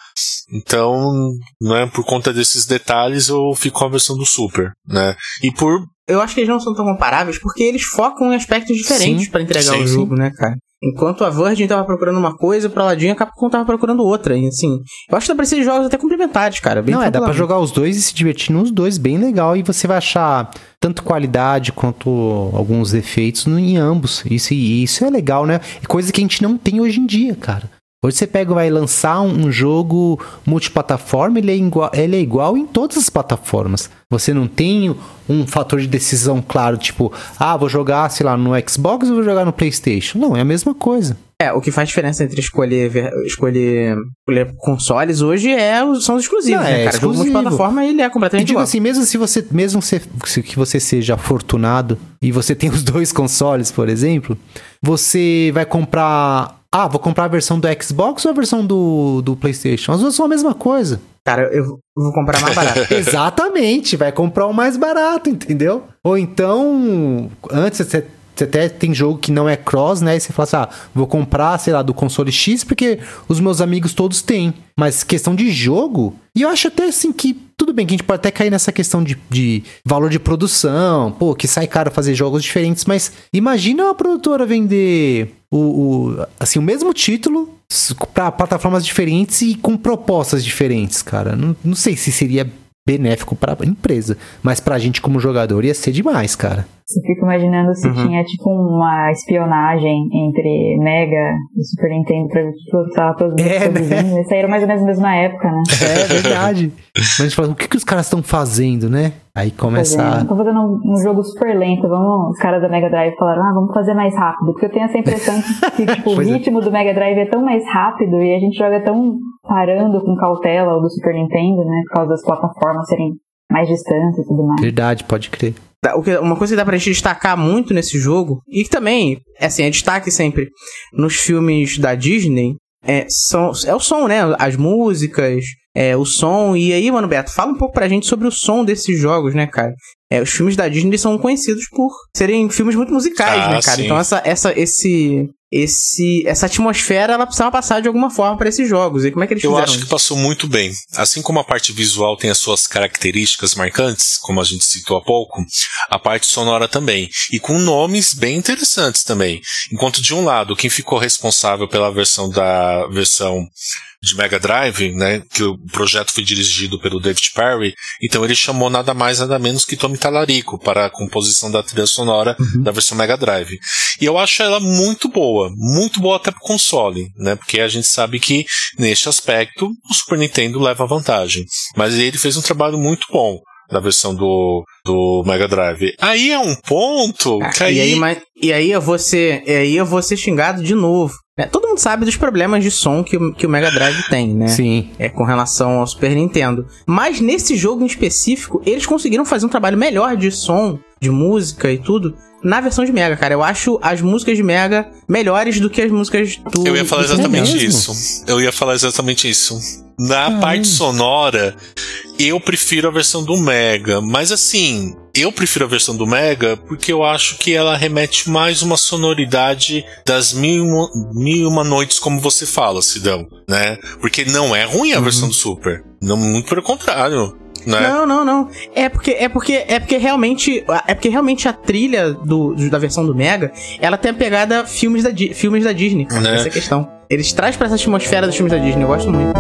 Então, né, por conta desses detalhes, eu fico com a versão do Super. Né? E por. Eu acho que eles não são tão comparáveis porque eles focam em aspectos diferentes Sim, pra entregar sim, o sim. jogo, né, cara? Enquanto a Virgin tava procurando uma coisa, pra Aladdin a Capcom tava procurando outra. E assim, eu acho que dá pra ser jogos até complementares, cara. Bem Não, é, dá pra jogar os dois e se divertir nos dois bem legal. E você vai achar tanto qualidade quanto alguns defeitos em ambos. Isso, isso é legal, né? É coisa que a gente não tem hoje em dia, cara. Hoje você pega vai lançar um, um jogo multiplataforma, ele é, igual, ele é igual em todas as plataformas. Você não tem um fator de decisão claro, tipo, ah, vou jogar, sei lá, no Xbox ou vou jogar no PlayStation. Não, é a mesma coisa. É, o que faz diferença entre escolher, escolher, escolher consoles hoje é, são os exclusivos, Não, né, é cara? O jogo exclusivo. multiplataforma, ele é E completamente digo igual. assim, mesmo se você, mesmo se, se- que você seja afortunado e você tem os dois consoles, por exemplo, você vai comprar. Ah, vou comprar a versão do Xbox ou a versão do, do PlayStation? As duas são a mesma coisa. Cara, eu vou comprar mais barato. Exatamente, vai comprar o mais barato, entendeu? Ou então, antes você, você até tem jogo que não é cross, né? E você fala assim, ah, vou comprar, sei lá, do console X porque os meus amigos todos têm. Mas questão de jogo, e eu acho até assim que tudo bem que a gente pode até cair nessa questão de, de valor de produção, pô, que sai caro fazer jogos diferentes, mas imagina uma produtora vender o, o- assim, o mesmo título para plataformas diferentes e com propostas diferentes, cara. Não, não sei se seria benéfico para a empresa, mas pra gente como jogador ia ser demais, cara. Você fica imaginando se Uhum. tinha tipo uma espionagem entre Mega e Super Nintendo pra disputar todos os É, né? vizinhos. Eles saíram mais ou menos na mesma época, né? É verdade. Mas a gente fala, o que, que os caras estão fazendo, né? Aí começa a... Fazendo. Tô fazendo um, um jogo super lento. Vamos, os caras da Mega Drive falaram, ah, vamos fazer mais rápido. Porque eu tenho essa impressão que, tipo, o é. ritmo do Mega Drive é tão mais rápido e a gente joga tão parando com cautela o do Super Nintendo, né? Por causa das plataformas serem mais distantes e tudo mais. Verdade, pode crer. Uma coisa que dá pra gente destacar muito nesse jogo, e que também, é assim, é destaque sempre nos filmes da Disney, é, são, é o som, né? As músicas, é, o som. E aí, mano, Beto, fala um pouco pra gente sobre o som desses jogos, né, cara? É, os filmes da Disney são conhecidos por serem filmes muito musicais, Ah, né, cara? sim. Então essa, essa, esse, esse, essa atmosfera, ela precisava passar de alguma forma pra esses jogos. E como é que eles Eu acho que isso? passou muito bem. Assim como a parte visual tem as suas características marcantes, como a gente citou há pouco, a parte sonora também. E com nomes bem interessantes também. Enquanto de um lado, quem ficou responsável pela versão da versão de Mega Drive, né, que o projeto foi dirigido pelo David Perry, então ele chamou nada mais nada menos que Tommy Talarico para a composição da trilha sonora da versão Mega Drive. E eu acho ela muito boa, muito boa até pro console, né? Porque a gente sabe que neste aspecto o Super Nintendo leva vantagem. Mas ele fez um trabalho muito bom na versão do, do Mega Drive. Aí é um ponto que Ah, aí, E aí, mas- e aí eu vou ser, e aí eu vou ser xingado de novo. né? Todo mundo sabe dos problemas de som que, o- que o Mega Drive tem, né? Sim. É, com relação ao Super Nintendo. Mas nesse jogo em específico, eles conseguiram fazer um trabalho melhor de som, de música e tudo, na versão de Mega, cara. Eu acho as músicas de Mega melhores do que as músicas do. eu ia falar exatamente mesmo? isso. Eu ia falar exatamente isso. Na Caramba. parte sonora, eu prefiro a versão do Mega, mas assim, eu prefiro a versão do Mega porque eu acho que ela remete mais uma sonoridade das mil, e uma- mil e uma noites, como você fala, Sidão, né? Porque não é ruim a versão do Super, não muito pelo contrário, né? Não, não, não. É porque é porque é porque realmente é porque realmente a trilha do, da versão do Mega, ela tem a pegada filmes da filmes da Disney. Né? Essa é questão. Eles trazem pra essa atmosfera dos filmes da Disney. Eu gosto muito.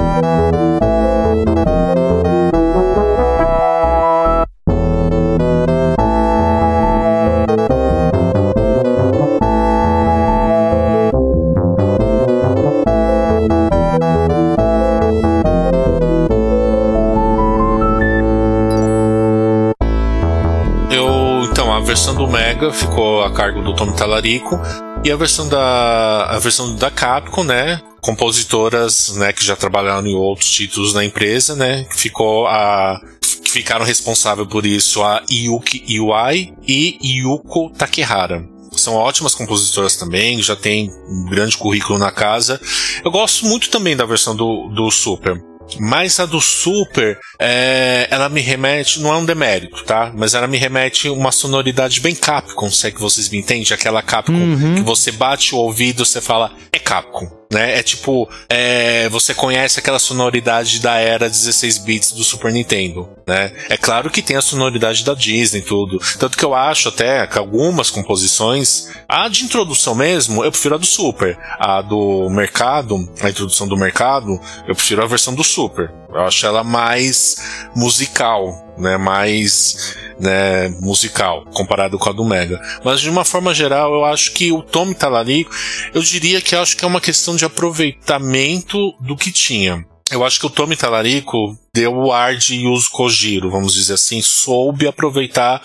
Mega ficou a cargo do Tom Talarico e a versão da a versão da Capcom, né, compositoras, né, que já trabalharam em outros títulos na empresa, né, ficou a que ficaram responsáveis por isso a Yuki Iwai e Yuko Takehara. São ótimas compositoras também, já tem um grande currículo na casa. Eu gosto muito também da versão do, do Super. Mas a do Super, é, ela me remete, não é um demérito, tá? Mas ela me remete uma sonoridade bem Capcom, se é que vocês me entendem, aquela Capcom Uhum. que você bate o ouvido, você fala, é Capcom, né? É tipo, é, você conhece aquela sonoridade da era 16 bits do Super Nintendo, né? É claro que tem a sonoridade da Disney e tudo. Tanto que eu acho até que algumas composições, a de introdução mesmo, eu prefiro a do Super. A do mercado, a introdução do mercado, eu prefiro a versão do Super. Eu acho ela mais musical, né? Mais né, musical, comparado com a do Mega. Mas de uma forma geral, eu acho que o Tommy Talarico, eu diria que acho que é uma questão de aproveitamento do que tinha. Eu acho que o Tommy Talarico deu o ar de Yuzo Kojiro, vamos dizer assim, soube aproveitar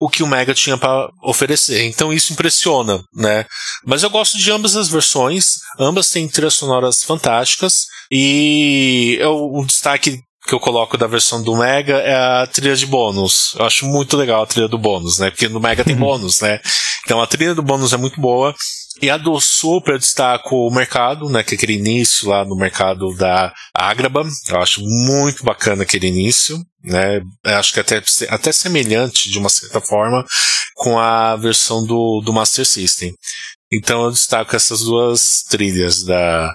o que o Mega tinha para oferecer. Então isso impressiona, né? Mas eu gosto de ambas as versões, ambas têm trilhas sonoras fantásticas e eu, um destaque que eu coloco da versão do Mega é a trilha de bônus. Eu acho muito legal a trilha do bônus, né? Porque no Mega tem uhum. bônus, né? Então a trilha do bônus é muito boa. E a do Super eu destaco o mercado, né? Que é aquele início lá no mercado da Agraba. Eu acho muito bacana aquele início, né? Eu acho que até, até semelhante, de uma certa forma, com a versão do, do Master System. Então eu destaco essas duas trilhas da,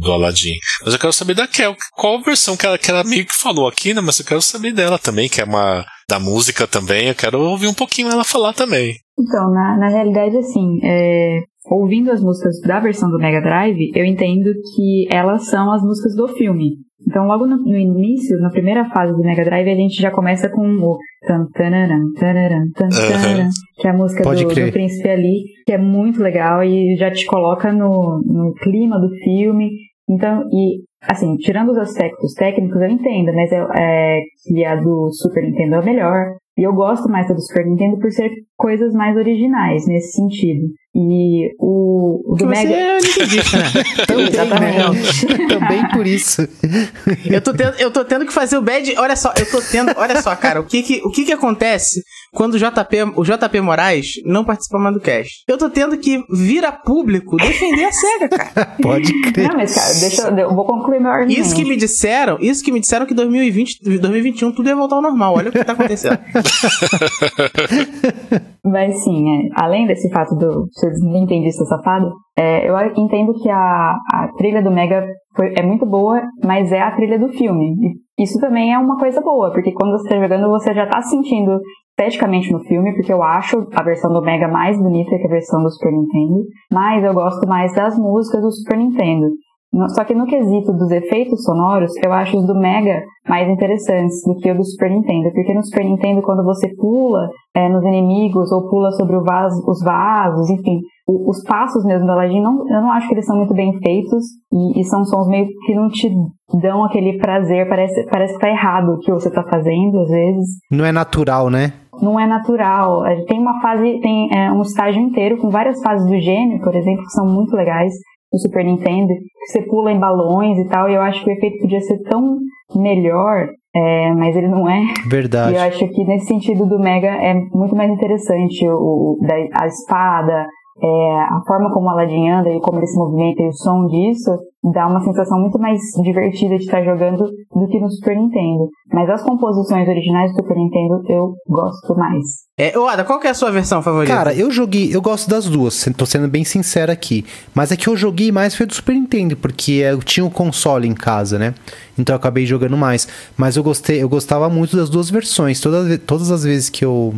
do Aladdin. Mas eu quero saber da Kel, qual versão que ela, que ela meio que falou aqui, né? Mas eu quero saber dela também, que é uma da música também. Eu quero ouvir um pouquinho ela falar também. Então, na, na realidade, assim, é, ouvindo as músicas da versão do Mega Drive, eu entendo que elas são as músicas do filme. Então, logo no, no início, na primeira fase do Mega Drive, a gente já começa com o tan, tanaram, tanaram, tan, tanaram, que é a música do, do, Príncipe Ali, que é muito legal e já te coloca no, no clima do filme. Então, e assim, tirando os aspectos técnicos, eu entendo, mas é, é que a do Super Nintendo é melhor. E eu gosto mais da do Super Nintendo por ser coisas mais originais nesse sentido. E o, o do Mega. Você é nintendista, né? Também, Exatamente. Né? Também por isso. eu, tô tendo, eu tô tendo que fazer o bad. Olha só, eu tô tendo. Olha só, cara, o que que, o que, que acontece quando o JP, o JP Moraes não participa mais do cast? Eu tô tendo que vir a público defender a SEGA, cara. Pode crer. Não, mas, cara, deixa eu, eu vou concluir meu argumento. Isso que me disseram, isso que me disseram que 2020, 2021 tudo ia voltar ao normal. Olha o que tá acontecendo. Mas sim, é, além desse fato do ser nintendista safado, é, eu entendo que a, a trilha do Mega foi, é muito boa, mas é a trilha do filme. E isso também é uma coisa boa, porque quando você está jogando, você já está sentindo esteticamente no filme, porque eu acho a versão do Mega mais bonita que a versão do Super Nintendo, mas eu gosto mais das músicas do Super Nintendo. Só que no quesito dos efeitos sonoros, eu acho os do Mega mais interessantes do que o do Super Nintendo. Porque no Super Nintendo, quando você pula é, nos inimigos ou pula sobre vaso, os vasos, enfim, o, os passos mesmo do Aladdin, não, eu não acho que eles são muito bem feitos e, e, são sons meio que não te dão aquele prazer. Parece, parece que tá errado o que você tá fazendo, às vezes. Não é natural, né? Não é natural. Tem uma fase, tem é, um estágio inteiro com várias fases do gênio, por exemplo, que são muito legais no Super Nintendo, que você pula em balões e tal, e eu acho que o efeito podia ser tão melhor, é, mas ele não é. Verdade. E eu acho que nesse sentido do Mega é muito mais interessante o, o da, a espada, é, a forma como o Aladdin anda e como ele se movimenta e o som disso dá uma sensação muito mais divertida de estar jogando do que no Super Nintendo. Mas as composições originais do Super Nintendo eu gosto mais. É, ô Ada, qual que é a sua versão favorita? Cara, eu joguei, eu gosto das duas, tô sendo bem sincero aqui. Mas é que eu joguei mais foi do Super Nintendo, porque eu tinha um console em casa, né? Então eu acabei jogando mais. Mas eu gostei, eu gostava muito das duas versões. Todas, todas as vezes que eu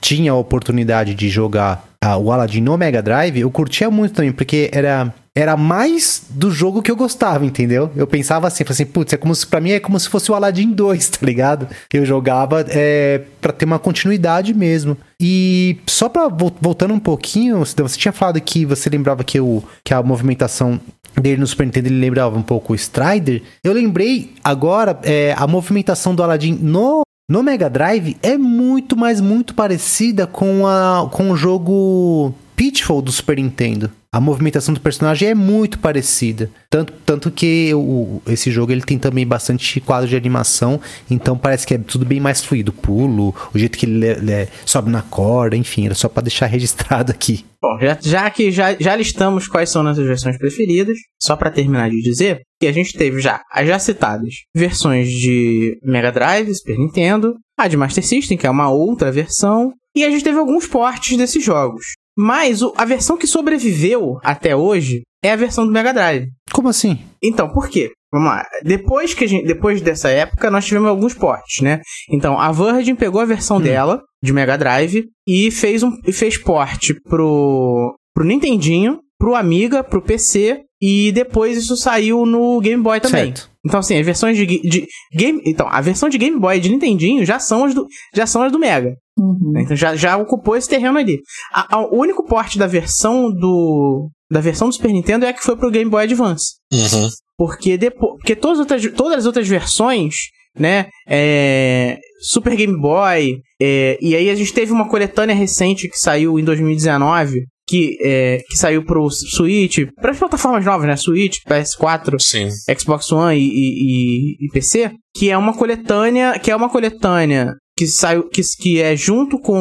tinha a oportunidade de jogar uh, o Aladdin no Mega Drive, eu curtia muito também, porque era era mais do jogo que eu gostava, entendeu? Eu pensava assim, assim, putz, é como se, pra mim é como se fosse o Aladdin 2, tá ligado? Eu jogava é, pra ter uma continuidade mesmo. E só pra, voltando um pouquinho, você tinha falado que você lembrava que, o, que a movimentação dele no Super Nintendo ele lembrava um pouco o Strider. Eu lembrei agora é, a movimentação do Aladdin no no Mega Drive é muito, mas muito parecida com, a, com o jogo Pitfall do Super Nintendo. A movimentação do personagem é muito parecida. Tanto, tanto que o, esse jogo ele tem também bastante quadro de animação, então parece que é tudo bem mais fluido. Pulo, o jeito que ele, ele sobe na corda, enfim, era só para deixar registrado aqui. Bom, já, já que já, já listamos quais são nossas versões preferidas, só para terminar de dizer que a gente teve já as já citadas versões de Mega Drive, Super Nintendo, a de Master System, que é uma outra versão, e a gente teve alguns portes desses jogos. Mas o, a versão que sobreviveu até hoje é a versão do Mega Drive. Como assim? Então, por quê? Vamos lá. Depois, que gente, depois dessa época, nós tivemos alguns portes, né? Então, a Virgin pegou a versão hum. dela, de Mega Drive, e fez, um, fez porte pro, pro Nintendinho, pro Amiga, pro PC, e depois isso saiu no Game Boy também. Certo. Então, assim, as versões de, de game. Então, a versão de Game Boy de Nintendinho já são as do, já são as do Mega. Uhum. Então já, já ocupou esse terreno ali. A- a- o único porte da versão do. Da versão do Super Nintendo é a que foi pro Game Boy Advance. Uhum. Porque depois. Porque todas as outras, todas as outras versões, né? É, Super Game Boy. é, e aí a gente teve uma coletânea recente que saiu em 2019. Que, é, que saiu pro Switch, para as plataformas novas, né? Switch, PS4, Sim. Xbox One e, e- e- PC, que é uma coletânea, que é uma coletânea que saiu, que, que é junto com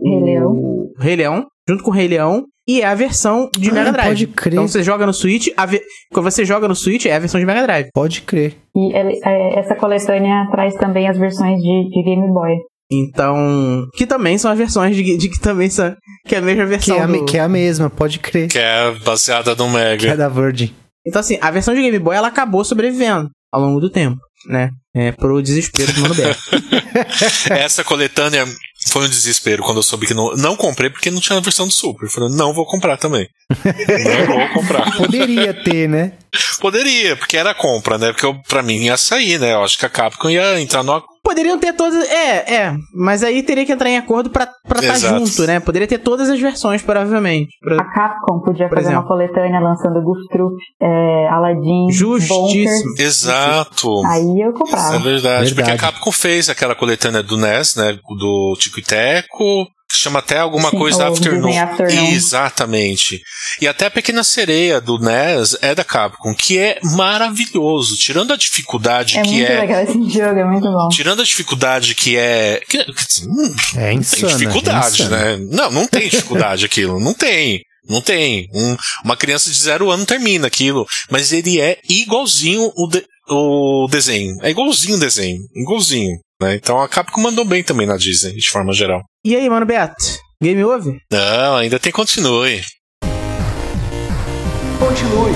o Rei Leão. Rei Leão, junto com o Rei Leão, e é a versão de Ah, Mega Drive. pode crer. Então você joga no Switch, a ve- quando você joga no Switch é a versão de Mega Drive. Pode crer. E ele- é, essa coletânea traz também as versões de, de Game Boy. Então, que também são as versões de, de que também são que é a mesma Que versão é, a, me- do- que é a mesma, pode crer. Que é baseada no Que é Mega. da Virgin. Então assim, a versão de Game Boy ela acabou sobrevivendo ao longo do tempo, né? É pro desespero do Mano Beto. Essa coletânea foi um desespero quando eu soube que não. Não comprei porque não tinha a versão do Super. Eu falei, não vou comprar também. não vou comprar. Poderia ter, né? Poderia, porque era compra, né? Porque eu, pra mim ia sair, né? Eu acho que a Capcom ia entrar no. Poderiam ter todas. É, é. Mas aí teria que entrar em acordo pra estar tá junto, né? Poderia ter todas as versões, provavelmente. Pra- A Capcom podia fazer exemplo. uma coletânea lançando Troop, é, Aladdin, Justíssimo. Bonkers. Exato. Aí eu Isso é comprava. verdade, porque a Verdade. Capcom fez aquela coletânea do NES, né? Do Tico e Teco, chama até alguma Sim, coisa Afternoon. Afternoon. Exatamente. E até a Pequena Sereia do NES é da Capcom, que é maravilhoso. Tirando a dificuldade É que muito é. legal esse jogo, é muito bom. Tirando a dificuldade que é. Que, hum, É tem insano. dificuldade, é insano. né? Não, não tem dificuldade aquilo. Não tem. Não tem. Um- uma criança de zero ano termina aquilo. Mas ele é igualzinho o, de- o desenho. É igualzinho o desenho. Igualzinho. Né? Então a Capcom mandou bem também na Disney, de forma geral. E aí, mano Beto? Game over? Não, ainda tem continue. Continue.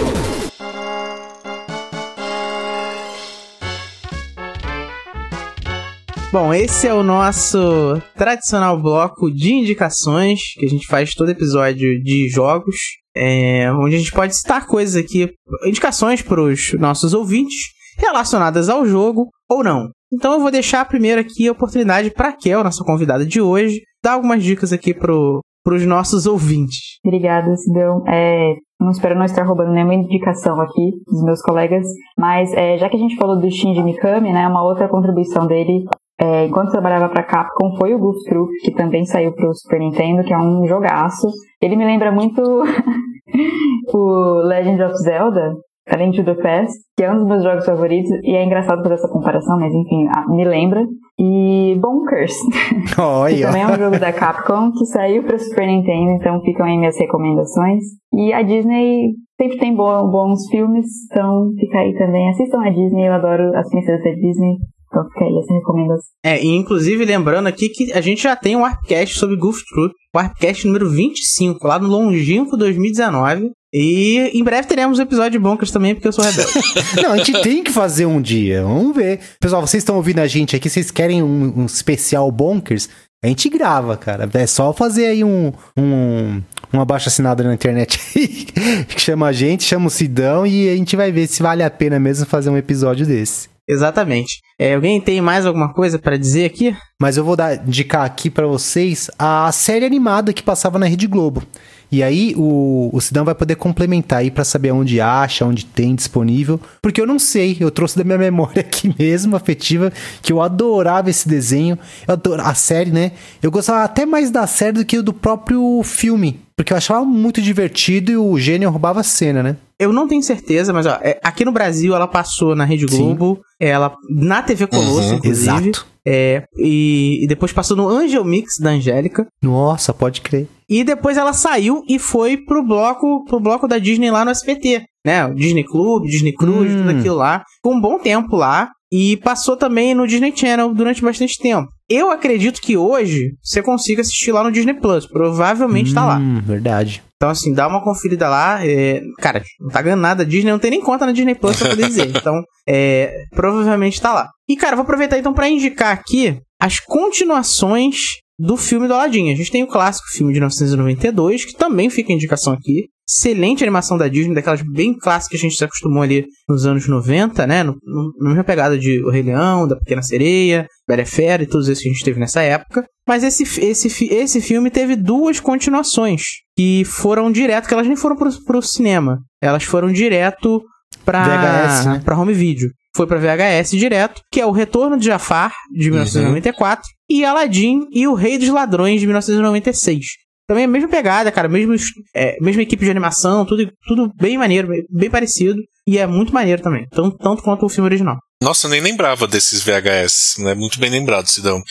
Bom, esse é o nosso tradicional bloco de indicações que a gente faz todo episódio de jogos, é, onde a gente pode citar coisas aqui, indicações para os nossos ouvintes relacionadas ao jogo ou não. Então eu vou deixar primeiro aqui a oportunidade para Kel, nossa convidada de hoje, dar algumas dicas aqui pro, pros nossos ouvintes. Obrigada, Sidão. É, não espero não estar roubando nenhuma indicação aqui dos meus colegas, mas é, já que a gente falou do Shinji Mikami, né, uma outra contribuição dele, é, enquanto trabalhava para Capcom, foi o Goof Troop, que também saiu para o Super Nintendo, que é um jogaço. Ele me lembra muito o Legend of Zelda, A Link to the Past, que é um dos meus jogos favoritos, e é engraçado fazer essa comparação, mas enfim, ah, me lembra. E Bonkers, que Olha, também é um jogo da Capcom que saiu para Super Nintendo, então ficam aí minhas recomendações. E a Disney sempre tem bo- bons filmes, então fica aí também. Assistam a Disney, eu adoro as princesas da Disney, então fica aí essa recomendação. É, e inclusive lembrando aqui que a gente já tem um Warpcast sobre Goof Troop, o Warpcast número 25, lá no longínquo 2019. E em breve teremos um episódio de Bonkers também, porque eu sou rebelde. não, a gente tem que fazer um dia. Vamos ver. Pessoal, vocês estão ouvindo a gente aqui, vocês querem um, um especial Bonkers? A gente grava, cara. É só fazer aí um, um, um abaixo assinado na internet aí, que chama a gente, chama o Sidão e a gente vai ver se vale a pena mesmo fazer um episódio desse. Exatamente. É, alguém tem mais alguma coisa pra dizer aqui? Mas eu vou dar, indicar aqui pra vocês a série animada que passava na Rede Globo. E aí o, o Sidão vai poder complementar aí pra saber onde acha, onde tem disponível. Porque eu não sei, eu trouxe da minha memória aqui mesmo, afetiva, que eu adorava esse desenho. Eu a série, né? Eu gostava até mais da série do que do próprio filme. Porque eu achava muito divertido e o gênio roubava a cena, né? Eu não tenho certeza, mas ó, é, aqui no Brasil ela passou na Rede Sim. Globo, ela na TV Colosso, Uhum, inclusive. Exato. É, e, e depois passou no Angel Mix da Angélica. Nossa, pode crer. E depois ela saiu e foi pro bloco, pro bloco da Disney lá no SBT, né? O Disney Club, Disney Cruise, Hum. tudo aquilo lá. Ficou um bom tempo lá. E passou também no Disney Channel durante bastante tempo. Eu acredito que hoje você consiga assistir lá no Disney Plus. Provavelmente tá lá. Hum, Verdade. Então, assim, dá uma conferida lá. é, Cara, não tá ganhando nada. Disney não tem nem conta na Disney Plus pra poder dizer. Então, é, provavelmente tá lá. E, cara, vou aproveitar então pra indicar aqui as continuações do filme do Aladdin. A gente tem o clássico filme de 1992, que também fica a indicação aqui. Excelente animação da Disney, daquelas bem clássicas que a gente se acostumou ali nos anos 90, né? No, no, na mesma pegada de O Rei Leão, da Pequena Sereia, Bela Fera e todos esses que a gente teve nessa época. Mas esse, esse, esse filme teve duas continuações que foram direto, que elas nem foram pro, pro cinema. Elas foram direto pra, VHS, né? pra home video. Foi pra VHS direto, que é o Retorno de Jafar, de 1994, e Aladdin e o Rei dos Ladrões, de 1996. Também a mesma pegada, cara, mesmo, é, mesma equipe de animação, tudo, tudo bem maneiro, bem, parecido, e é muito maneiro também, tanto, tanto quanto o filme original. Nossa, eu nem lembrava desses VHS, né? Muito bem lembrado, Sidão.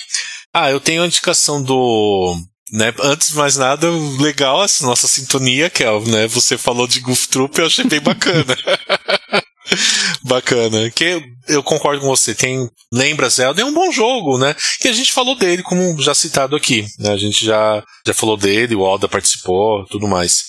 Ah, eu tenho a indicação do. Né, antes de mais nada, legal essa nossa sintonia, Kel, né? Você falou de Goof Troop, eu achei bem bacana. Bacana. Que eu concordo com você. Tem lembra Zelda é um bom jogo, né? Que a gente falou dele, como já citado aqui. Né? A gente já já falou dele, o Alda participou, tudo mais.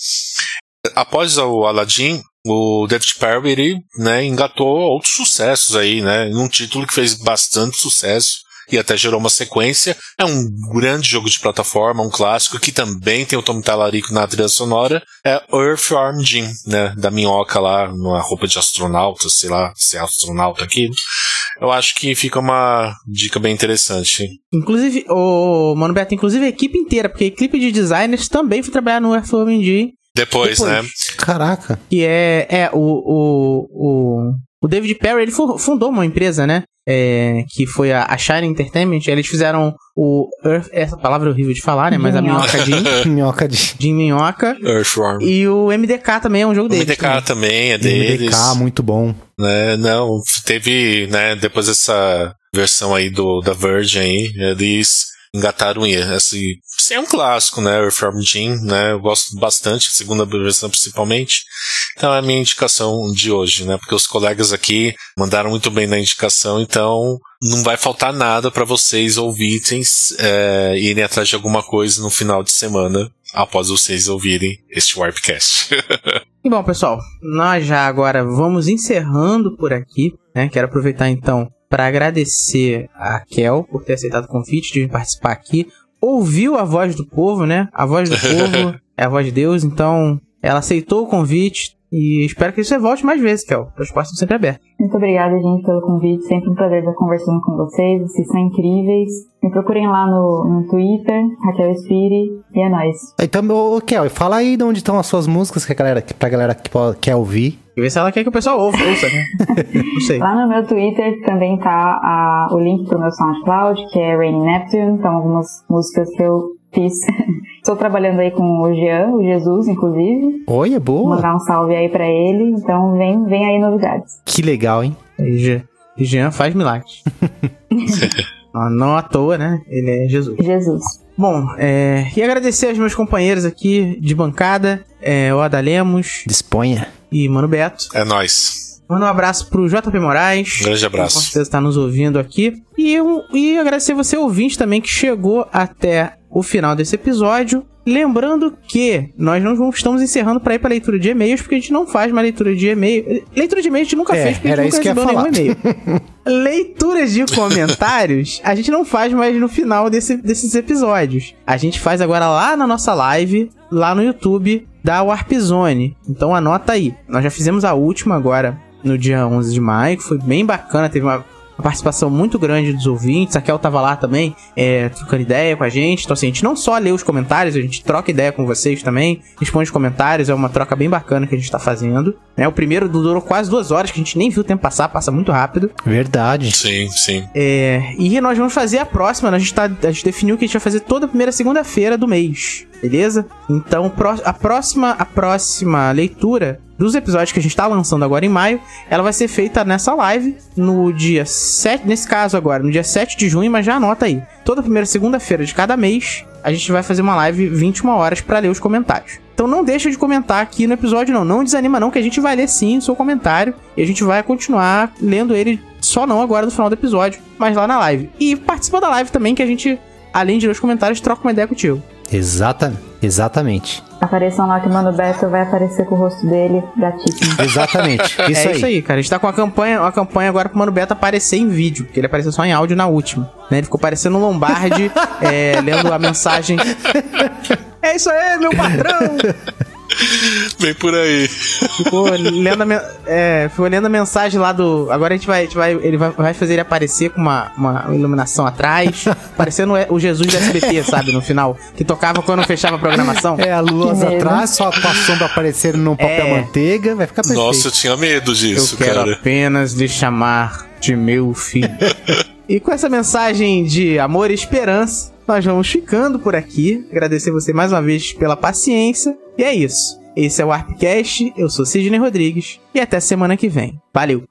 Após o Aladdin, o David Perry ele, né, engatou outros sucessos aí, né? Num título que fez bastante sucesso e até gerou uma sequência. É um grande jogo de plataforma, um clássico que também tem o Tom Talarico na trilha sonora. É Earthworm Jim, né? Da minhoca lá, numa roupa de astronauta, sei lá, se é astronauta aqui. Eu acho que fica uma dica bem interessante. Inclusive, o Mano Beto, inclusive a equipe inteira, porque a equipe de designers também foi trabalhar no Earthworm Jim. Depois, Depois. né? Caraca. Que é, é o, o, o, o David Perry, ele fu- fundou uma empresa, né? É, que foi a, a Shine Entertainment. Eles fizeram o Earth, essa palavra é horrível de falar, né? Mas a Minhoca. Minhoca Jim, Minhoca de Jim Minhoca. Earthworm. E o MDK também é um jogo O deles. MDK também. também é deles. MDK, muito bom. né? Não, teve, né, depois dessa versão aí do da Virgin aí, eles engataram esse, é um clássico, né, Earthworm Jim, né? Eu gosto bastante, segunda versão principalmente. Então é a minha indicação de hoje, né? Porque os colegas aqui mandaram muito bem na indicação, então não vai faltar nada para vocês ouvirem, é, irem atrás de alguma coisa no final de semana após vocês ouvirem este Warpcast. E bom, pessoal, nós já agora vamos encerrando por aqui, né? Quero aproveitar então para agradecer a Kel por ter aceitado o convite de participar aqui. Ouviu a voz do povo, né? A voz do povo é a voz de Deus, então ela aceitou o convite e espero que você volte mais vezes, Kel. As portas estão sempre abertas. Muito obrigada, gente, pelo convite. Sempre um prazer estar conversando com vocês. Vocês são incríveis. Me procurem lá no, no Twitter, Raquel Spiri, e é nóis. Então, ô, Kel, fala aí de onde estão as suas músicas que a galera, pra galera que quer ouvir. E ver se ela quer que o pessoal ouça, ouça né? Não sei. Lá no meu Twitter também tá a- o link pro meu SoundCloud, que é Rainy Neptune. Então, algumas músicas que eu fiz. Estou trabalhando aí com o Jean, o Jesus, inclusive. Olha, Vou boa. mandar um salve aí pra ele. Então, vem, vem aí novidades. Que legal, hein? E Jean- e Jean faz milagres. não, não à toa, né? Ele é Jesus. Jesus. Bom, é, e agradecer aos meus companheiros aqui de bancada, é, o Ada Lemos Disponha. e Mano Beto. é nóis. Manda um abraço pro JP Moraes. Um grande que abraço. Com certeza está nos ouvindo aqui. E, eu, e agradecer você, ouvinte, também, que chegou até o final desse episódio. Lembrando que nós não estamos encerrando para ir para leitura de e-mails, porque a gente não faz mais leitura de e-mail. Leitura de e-mails a gente nunca É, fez, porque a era gente isso nunca que eu ia recebeu nenhum e-mail. Leituras de comentários a gente não faz mais no final desse- desses episódios. A gente faz agora lá na nossa live, lá no YouTube da Warp Zone. Então anota aí. Nós já fizemos a última agora no dia 11 de maio, que foi bem bacana, teve uma, uma participação muito grande dos ouvintes. A Kel tava lá também, é, trocando ideia com a gente. Então, assim, a gente não só lê os comentários, a gente troca ideia com vocês também, responde os comentários, é uma troca bem bacana que a gente tá fazendo. Né? O primeiro durou quase duas horas, que a gente nem viu o tempo passar, passa muito rápido. Verdade. Sim, sim. É, e nós vamos fazer a próxima. né? A gente, tá, a gente definiu que a gente vai fazer toda a primeira segunda-feira do mês. Beleza? Então, a próxima, a próxima leitura dos episódios que a gente tá lançando agora em maio, ela vai ser feita nessa live no dia 7, nesse caso agora, no dia 7 de junho, mas já anota aí. Toda primeira segunda-feira de cada mês, a gente vai fazer uma live 21 horas pra ler os comentários. Então não deixa de comentar aqui no episódio não, não desanima não, que a gente vai ler sim o seu comentário e a gente vai continuar lendo ele só não agora no final do episódio, mas lá na live. E participa da live também que a gente, além de ler os comentários, troca uma ideia contigo. Exatamente. Exatamente. Apareçam lá que o Mano Beto vai aparecer com o rosto dele, gatíssimo. Exatamente. Isso é aí. isso aí, cara. A gente tá com a campanha, a campanha agora pro Mano Beto aparecer em vídeo, porque ele apareceu só em áudio na última. Né? Ele ficou parecendo um Lombardi, é, lendo a mensagem. É isso aí, meu patrão! Vem por aí. Ficou lendo a, é, ficou lendo a mensagem lá do. Agora a gente vai. A gente vai ele vai, vai fazer ele aparecer com uma, uma iluminação atrás. parecendo o Jesus do SBT, sabe? No final. Que tocava quando fechava a programação. É, a luz atrás, só com a sombra aparecendo no papel É. manteiga, vai ficar perfeito. Nossa, eu tinha medo Eu disso, quero cara. apenas lhe chamar de meu filho. e com essa mensagem de amor e esperança, nós vamos ficando por aqui. Agradecer você mais uma vez pela paciência. E é isso. Esse é o Arpcast, eu sou Sidney Rodrigues e até semana que vem. Valeu!